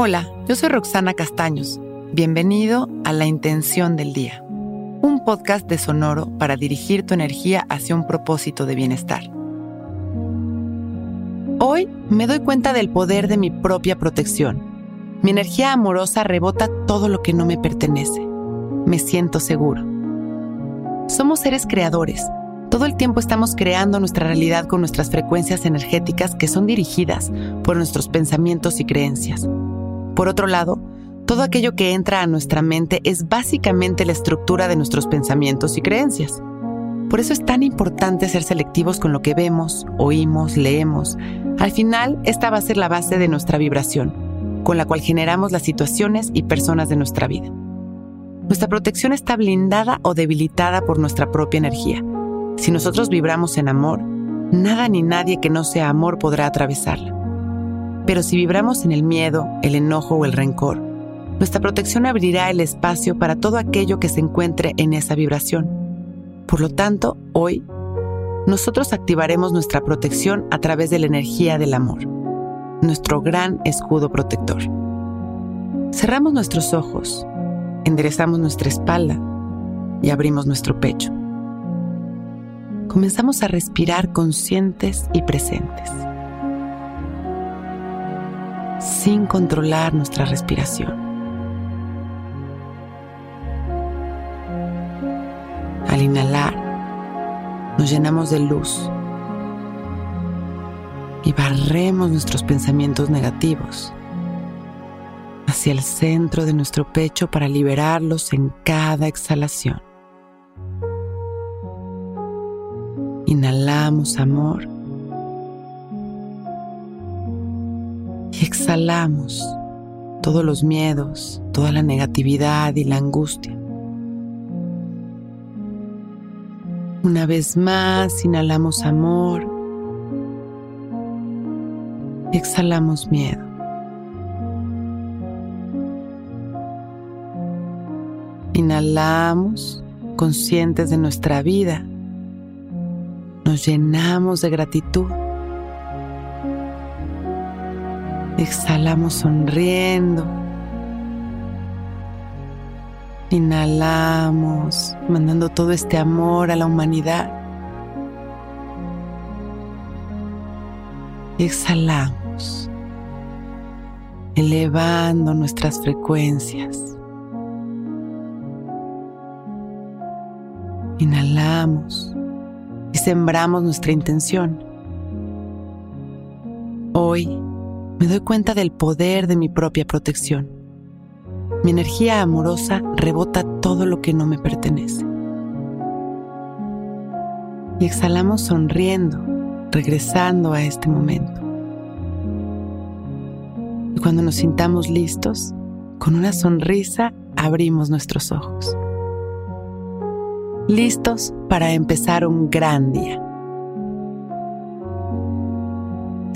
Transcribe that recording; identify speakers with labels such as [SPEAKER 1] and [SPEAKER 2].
[SPEAKER 1] Hola, yo soy Roxana Castaños. Bienvenido a La Intención del Día, un podcast de Sonoro para dirigir tu energía hacia un propósito de bienestar. Hoy me doy cuenta del poder de mi propia protección. Mi energía amorosa rebota todo lo que no me pertenece. Me siento seguro. Somos seres creadores. Todo el tiempo estamos creando nuestra realidad con nuestras frecuencias energéticas que son dirigidas por nuestros pensamientos y creencias. Por otro lado, todo aquello que entra a nuestra mente es básicamente la estructura de nuestros pensamientos y creencias. Por eso es tan importante ser selectivos con lo que vemos, oímos, leemos. Al final, esta va a ser la base de nuestra vibración, con la cual generamos las situaciones y personas de nuestra vida. Nuestra protección está blindada o debilitada por nuestra propia energía. Si nosotros vibramos en amor, nada ni nadie que no sea amor podrá atravesarla. Pero si vibramos en el miedo, el enojo o el rencor, nuestra protección abrirá el espacio para todo aquello que se encuentre en esa vibración. Por lo tanto, hoy, nosotros activaremos nuestra protección a través de la energía del amor, nuestro gran escudo protector. Cerramos nuestros ojos, enderezamos nuestra espalda y abrimos nuestro pecho. Comenzamos a respirar conscientes y presentes sin controlar nuestra respiración. Al inhalar, nos llenamos de luz y barremos nuestros pensamientos negativos hacia el centro de nuestro pecho para liberarlos en cada exhalación. Inhalamos amor exhalamos todos los miedos, toda la negatividad y la angustia. Una vez más, inhalamos amor exhalamos miedo. Inhalamos conscientes de nuestra vida. Nos llenamos de gratitud Exhalamos sonriendo. Inhalamos, mandando todo este amor a la humanidad. Exhalamos, elevando nuestras frecuencias. Inhalamos y sembramos nuestra intención. Hoy me doy cuenta del poder de mi propia protección. Mi energía amorosa rebota todo lo que no me pertenece. Y exhalamos sonriendo, regresando a este momento. Y cuando nos sintamos listos, con una sonrisa abrimos nuestros ojos. Listos para empezar un gran día.